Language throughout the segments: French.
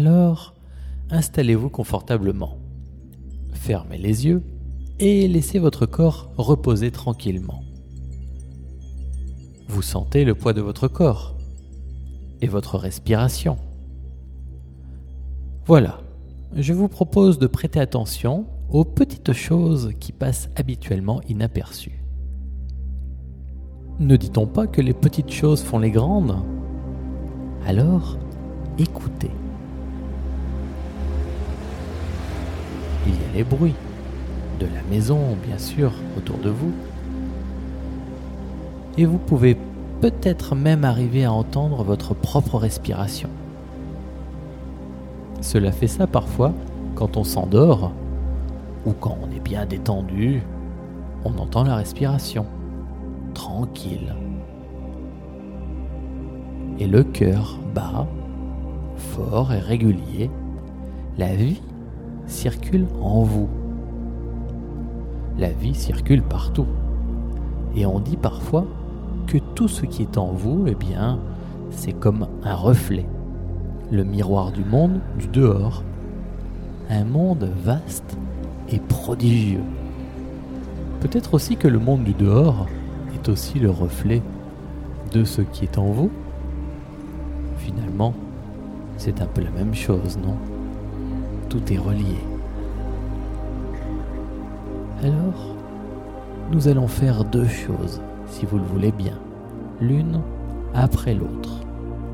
Alors, installez-vous confortablement. Fermez les yeux et laissez votre corps reposer tranquillement. Vous sentez le poids de votre corps et votre respiration. Voilà, je vous propose de prêter attention aux petites choses qui passent habituellement inaperçues. Ne dit-on pas que les petites choses font les grandes? Alors, écoutez. Il y a les bruits de la maison, bien sûr, autour de vous. Et vous pouvez peut-être même arriver à entendre votre propre respiration. Cela fait ça parfois quand on s'endort ou quand on est bien détendu, on entend la respiration, tranquille. Et le cœur bat, fort et régulier. La vie circule en vous. La vie circule partout. Et on dit parfois que tout ce qui est en vous, eh bien, c'est comme un reflet, le miroir du monde du dehors. Un monde vaste et prodigieux. Peut-être aussi que le monde du dehors est aussi le reflet de ce qui est en vous. Finalement, c'est un peu la même chose, non? Tout est relié. Alors, nous allons faire deux choses, si vous le voulez bien, l'une après l'autre,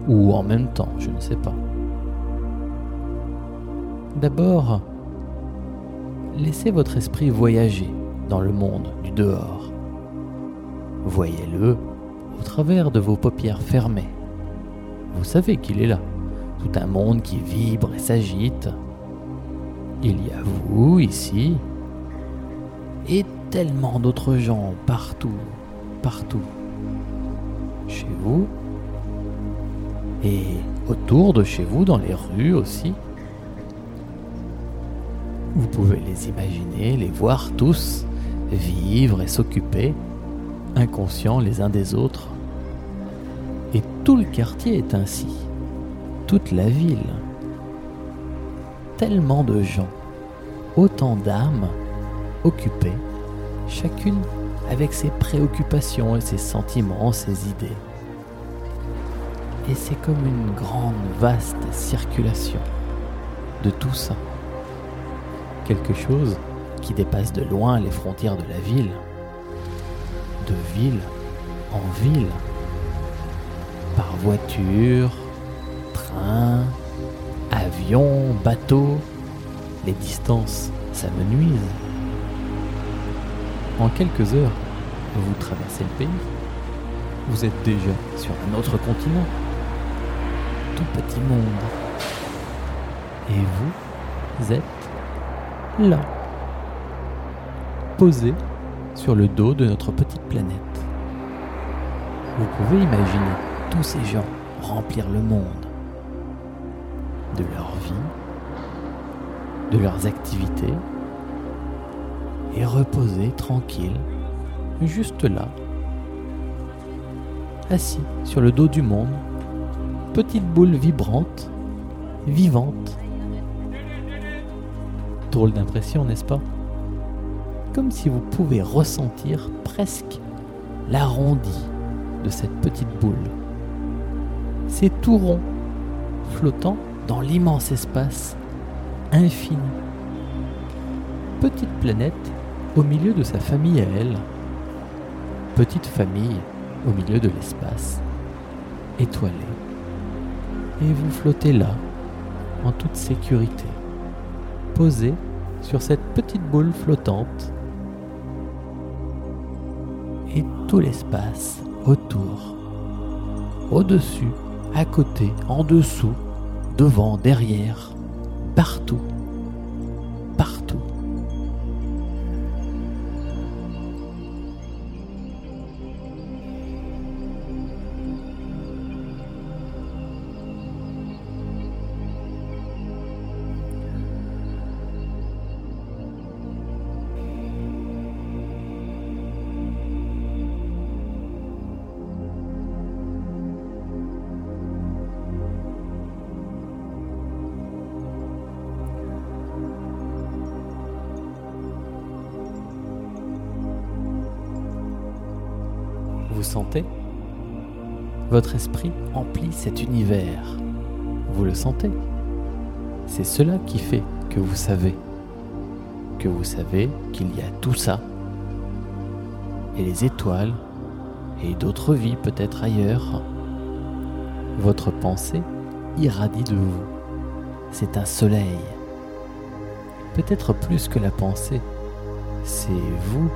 ou en même temps, je ne sais pas. D'abord, laissez votre esprit voyager dans le monde du dehors. Voyez-le au travers de vos paupières fermées. Vous savez qu'il est là, tout un monde qui vibre et s'agite. Il y a vous ici, et tellement d'autres gens partout, partout. Chez vous, et autour de chez vous, dans les rues aussi. Vous pouvez les imaginer, les voir tous, vivre et s'occuper, inconscients les uns des autres. Et tout le quartier est ainsi, toute la ville. Tellement de gens, autant d'âmes occupées, chacune avec ses préoccupations et ses sentiments, ses idées. Et c'est comme une grande, vaste circulation de tout ça quelque chose qui dépasse de loin les frontières de la ville, de ville en ville, par voiture, train, avion, bateau. Les distances s'amenuisent. En quelques heures, vous traversez le pays. Vous êtes déjà sur un autre continent. Tout petit monde. Et vous êtes là, posé sur le dos de notre petite planète. Vous pouvez imaginer tous ces gens remplir le monde de leur vie, de leurs activités, et reposer tranquille, juste là, assis sur le dos du monde, petite boule vibrante, vivante, drôle d'impression, n'est-ce pas? Comme si vous pouvez ressentir presque l'arrondi de cette petite boule. C'est tout rond, flottant dans l'immense espace infini. Petite planète au milieu de sa famille à elle. Petite famille au milieu de l'espace, étoilée. Et vous flottez là, en toute sécurité, posé sur cette petite boule flottante et tout l'espace autour, au-dessus, à côté, en dessous, devant, derrière, partout. Sentez Votre esprit emplit cet univers. Vous le sentez C'est cela qui fait que vous savez. Que vous savez qu'il y a tout ça. Et les étoiles. Et d'autres vies peut-être ailleurs. Votre pensée irradie de vous. C'est un soleil. Peut-être plus que la pensée. C'est vous,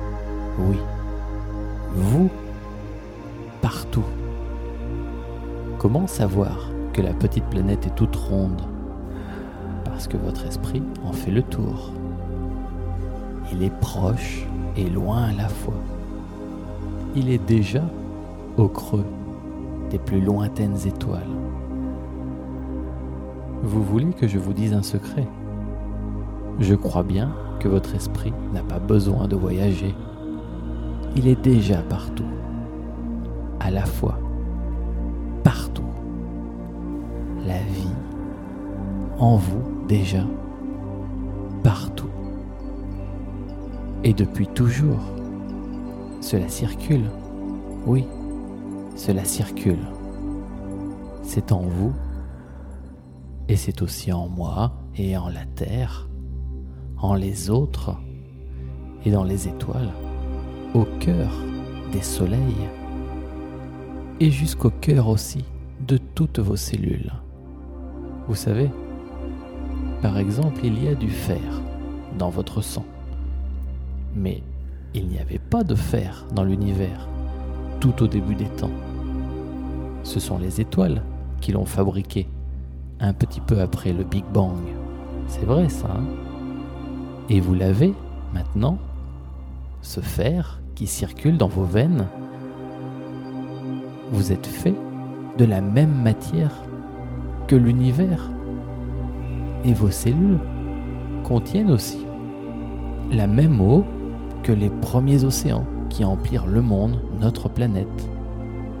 oui. Vous, Comment savoir que la petite planète est toute ronde? Parce que votre esprit en fait le tour. Il est proche et loin à la fois. Il est déjà au creux des plus lointaines étoiles. Vous voulez que je vous dise un secret? Je crois bien que votre esprit n'a pas besoin de voyager. Il est déjà partout, à la fois, partout. La vie, en vous déjà, partout. Et depuis toujours, cela circule, oui, cela circule. C'est en vous et c'est aussi en moi et en la terre, en les autres et dans les étoiles, au cœur des soleils et jusqu'au cœur aussi de toutes vos cellules. Vous savez, par exemple, il y a du fer dans votre sang. Mais il n'y avait pas de fer dans l'univers tout au début des temps. Ce sont les étoiles qui l'ont fabriqué un petit peu après le Big Bang. C'est vrai ça. Hein? Et vous l'avez maintenant, ce fer qui circule dans vos veines. Vous êtes fait de la même matière que l'univers. Et vos cellules contiennent aussi la même eau que les premiers océans qui emplirent le monde, notre planète.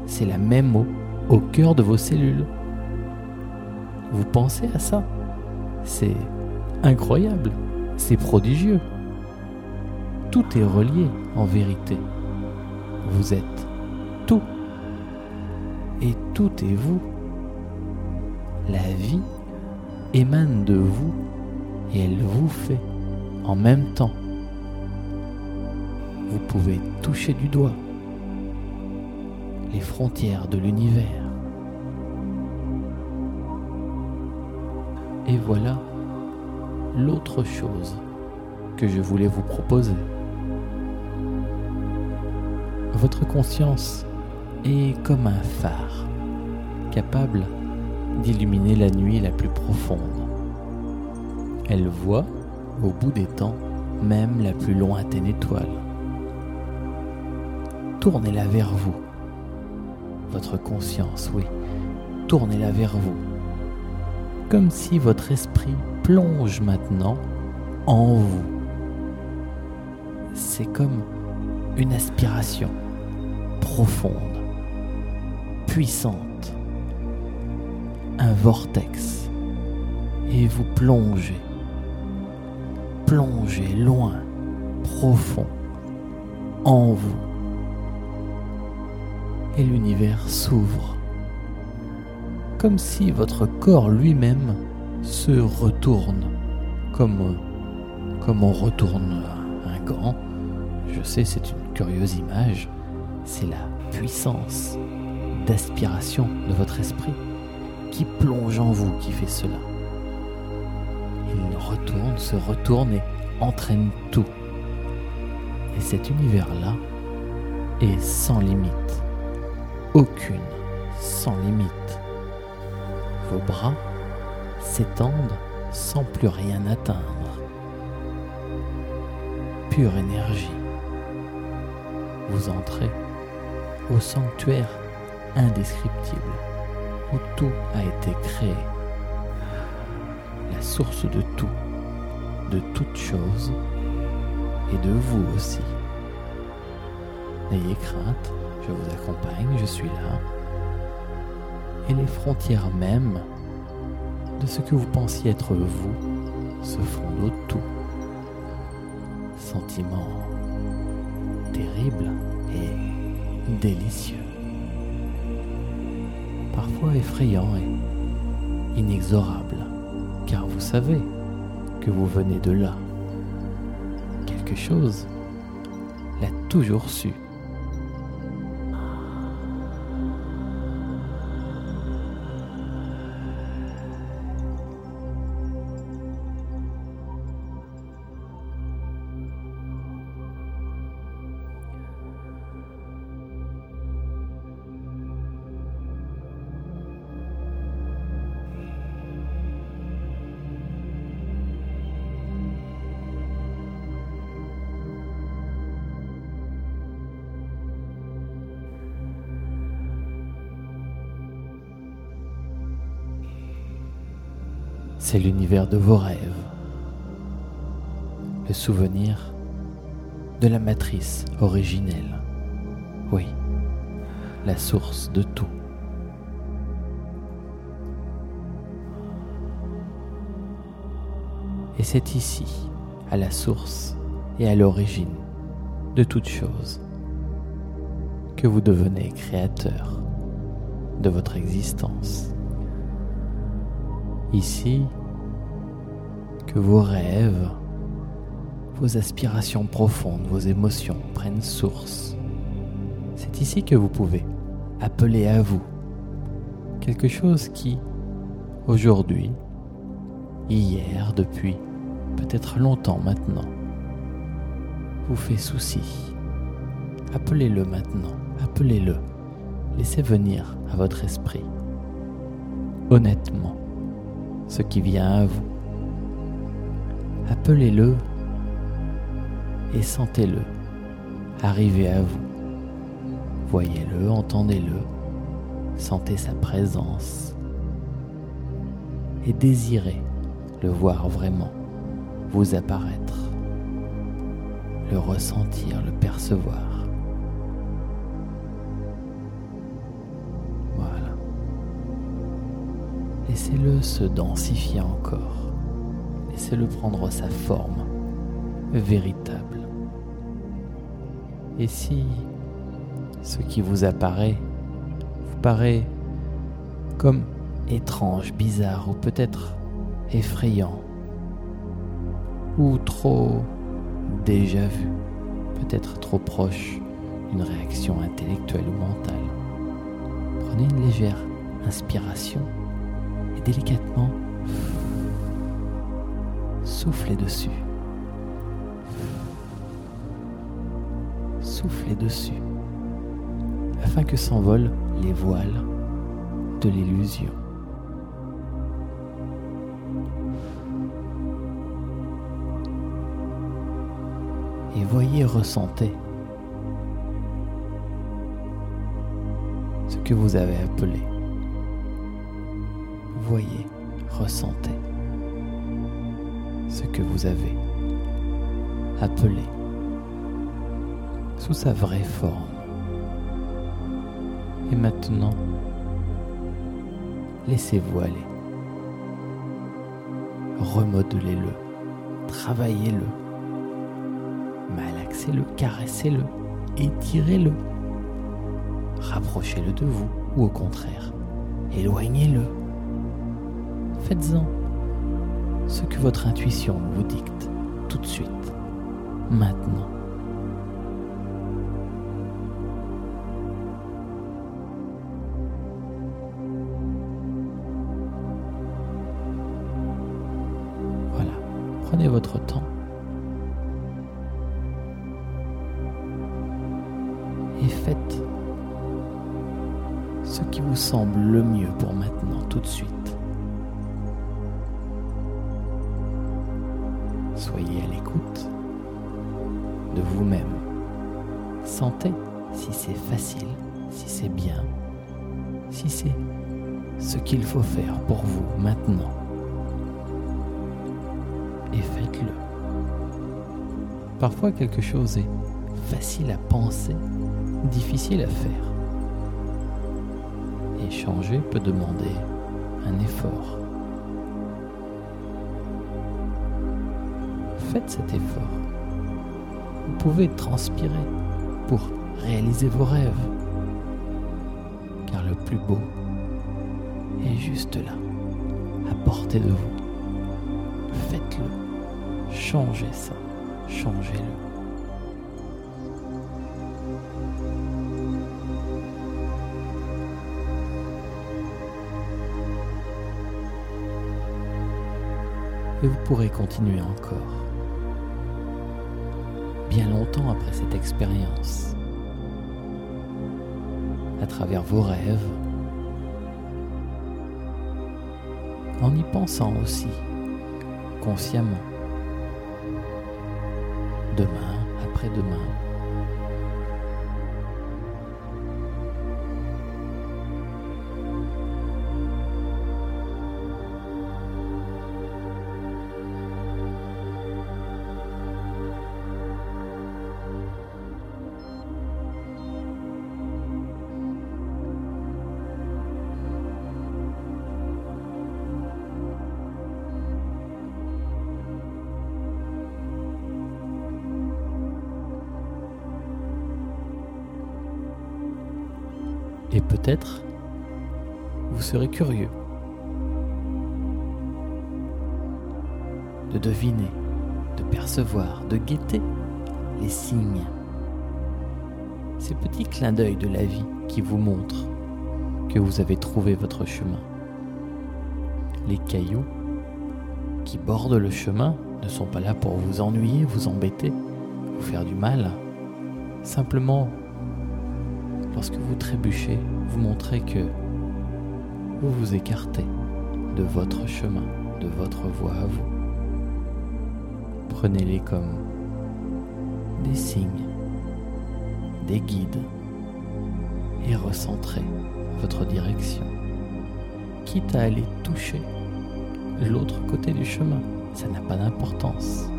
C'est la même eau au cœur de vos cellules. Vous pensez à ça? C'est incroyable, c'est prodigieux. Tout est relié en vérité. Vous êtes. Et tout est vous. La vie émane de vous et elle vous fait en même temps. Vous pouvez toucher du doigt les frontières de l'univers. Et voilà l'autre chose que je voulais vous proposer. Votre conscience est comme un phare, capable d'illuminer la nuit la plus profonde. Elle voit, au bout des temps, même la plus lointaine étoile. Tournez-la vers vous. Votre conscience, oui, tournez-la vers vous comme si votre esprit plonge maintenant en vous. C'est comme une aspiration profonde, puissante, un vortex, et vous plongez, plongez loin, profond, en vous. Et l'univers s'ouvre comme si votre corps lui-même se retourne, comme, on retourne un gant. Je sais, c'est une curieuse image. C'est la puissance d'aspiration de votre esprit qui plonge en vous qui fait cela. Il retourne, se retourne et entraîne tout. Et cet univers-là est sans limite. Aucune sans limite vos bras s'étendent sans plus rien atteindre. Pure énergie. Vous entrez au sanctuaire indescriptible où tout a été créé. La source de tout, de toutes choses et de vous aussi. N'ayez crainte, je vous accompagne, je suis là et les frontières mêmes de ce que vous pensiez être vous se font de tout. Sentiment terrible et délicieux, parfois effrayant et inexorable, car vous savez que vous venez de là. Quelque chose l'a toujours su. C'est l'univers de vos rêves. Le souvenir de la matrice originelle. Oui, la source de tout. Et c'est ici, à la source et à l'origine de toute chose, que vous devenez créateur de votre existence. Ici, que vos rêves, vos aspirations profondes, vos émotions prennent source. C'est ici que vous pouvez appeler à vous quelque chose qui, aujourd'hui, hier, depuis peut-être longtemps maintenant, vous fait souci. Appelez-le maintenant, appelez-le, laissez venir à votre esprit, honnêtement ce qui vient à vous. Appelez-le et sentez-le arriver à vous. Voyez-le, entendez-le, sentez sa présence et désirez le voir vraiment vous apparaître, le ressentir, le percevoir. Laissez-le se densifier encore. Laissez-le prendre sa forme véritable. Et si ce qui vous apparaît vous paraît comme étrange, bizarre ou peut-être effrayant ou trop déjà vu, peut-être trop proche d'une réaction intellectuelle ou mentale, prenez une légère inspiration délicatement soufflez dessus. Soufflez dessus afin que s'envolent les voiles de l'illusion. Et voyez, ressentez ce que vous avez appelé voyez, ressentez ce que vous avez appelé sous sa vraie forme. Et maintenant, laissez-vous aller. Remodelez-le, travaillez-le, malaxez-le, caressez-le, étirez-le, rapprochez-le de vous ou au contraire, éloignez-le faites-en ce que votre intuition vous dicte tout de suite, maintenant. Voilà, prenez votre temps. Et faites ce qui vous semble le mieux pour maintenant, tout de suite. Soyez à l'écoute de vous-même. Sentez si c'est facile, si c'est bien, si c'est ce qu'il faut faire pour vous maintenant. Et faites-le. Parfois quelque chose est facile à penser, difficile à faire. Et changer peut demander un effort. Faites cet effort. Vous pouvez transpirer pour réaliser vos rêves. le plus beau est juste là, à portée de vous. Faites-le. Changez ça. Changez-le. Et vous pourrez continuer encore. Bien longtemps après cette expérience. À travers vos rêves. En y pensant aussi, consciemment. Demain, après-demain, Peut-être, vous serez curieux de deviner, de percevoir, de guetter les signes, ces petits clins d'œil de la vie qui vous montrent que vous avez trouvé votre chemin. Les cailloux qui bordent le chemin ne sont pas là pour vous ennuyer, vous embêter, vous faire du mal. Simplement lorsque vous trébuchez, vous montrez que vous vous écartez de votre chemin, de votre voie à vous. Prenez-les comme des signes, des guides et recentrez votre direction, quitte à aller toucher l'autre côté du chemin. Ça n'a pas d'importance.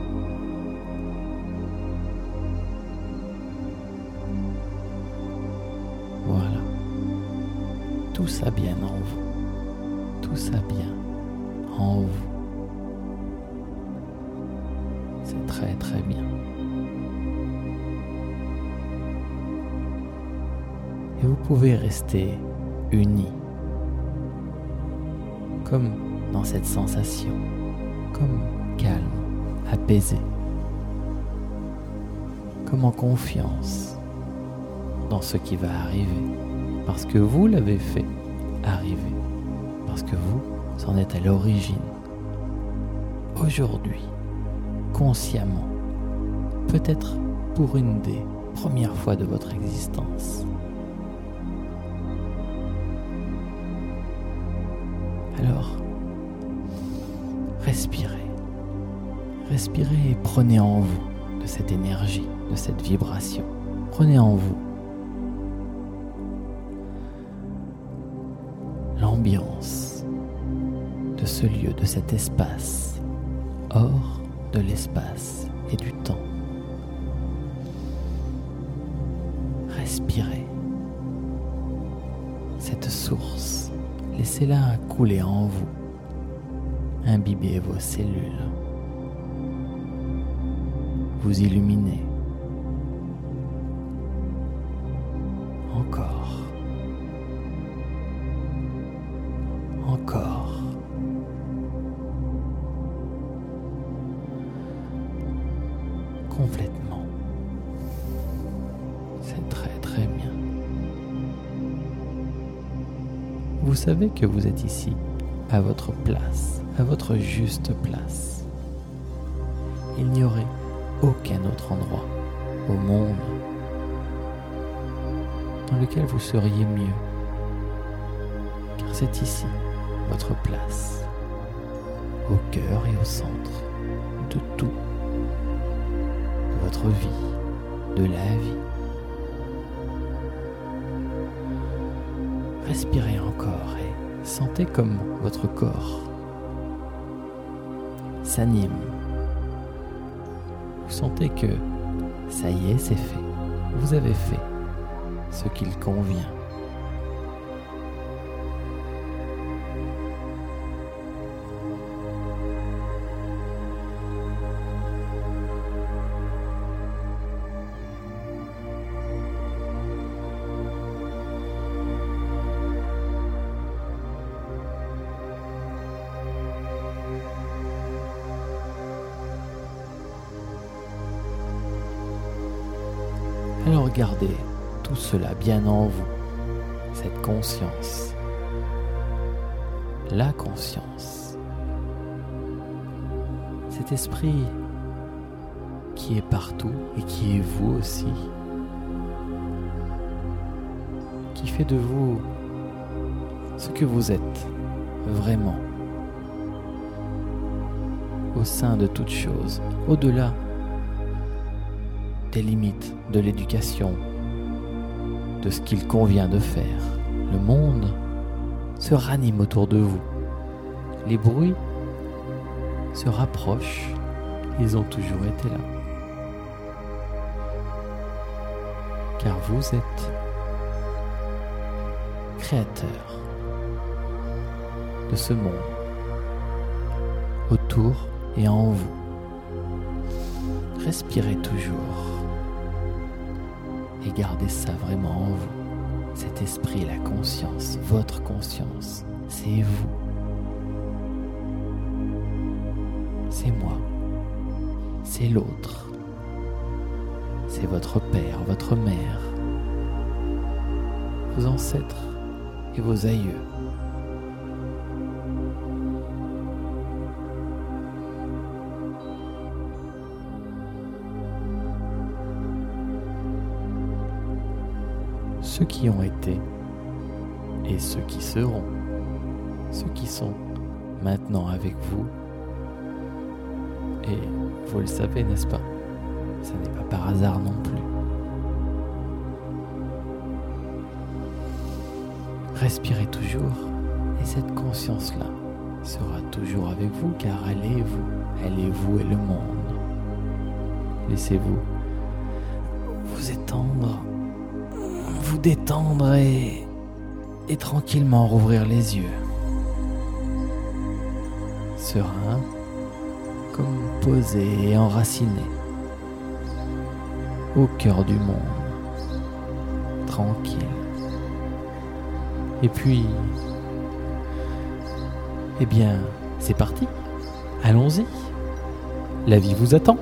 Tout ça bien en vous. Tout ça bien en vous. C'est très très bien. Et vous pouvez rester unis, comme dans cette sensation, comme calme, apaisé, comme en confiance dans ce qui va arriver parce que vous l'avez fait arriver, parce que vous en êtes à l'origine. Aujourd'hui, consciemment, peut-être pour une des premières fois de votre existence. Alors, respirez. Respirez et prenez en vous de cette énergie, de cette vibration. Prenez en vous lieu, de cet espace, hors de l'espace et du temps. Respirez cette source, laissez-la couler en vous, imbibez vos cellules, vous illuminez. Encore. Vous savez que vous êtes ici, à votre place, à votre juste place. Il n'y aurait aucun autre endroit au monde dans lequel vous seriez mieux c'est ici votre place, au cœur et au centre de tout, de votre vie, de la vie. Respirez encore et sentez comme votre corps s'anime. Vous sentez que ça y est, c'est fait. Vous avez fait ce qu'il convient. Alors gardez tout cela bien en vous, cette conscience, la conscience, cet esprit qui est partout et qui est vous aussi, qui fait de vous ce que vous êtes vraiment au sein de toute chose, au-delà des limites de l'éducation, de ce qu'il convient de faire. Le monde se ranime autour de vous. Les bruits se rapprochent. Ils ont toujours été là. Car vous êtes créateur de ce monde, autour et en vous. Respirez toujours et gardez ça vraiment en vous. Cet esprit, la conscience, votre conscience, c'est vous. C'est moi. C'est l'autre. C'est votre père, votre mère, vos ancêtres et vos aïeux. Ceux qui ont été et ceux qui seront, ceux qui sont maintenant avec vous. Et vous le savez, n'est-ce pas? Ce n'est pas par hasard non plus. Respirez toujours et cette conscience-là sera toujours avec vous car elle est vous. Elle est vous et le monde. Laissez-vous vous étendre détendre et, tranquillement rouvrir les yeux. Serein, comme posé et enraciné, au cœur du monde, tranquille. Et puis, eh bien, c'est parti. Allons-y. La vie vous attend.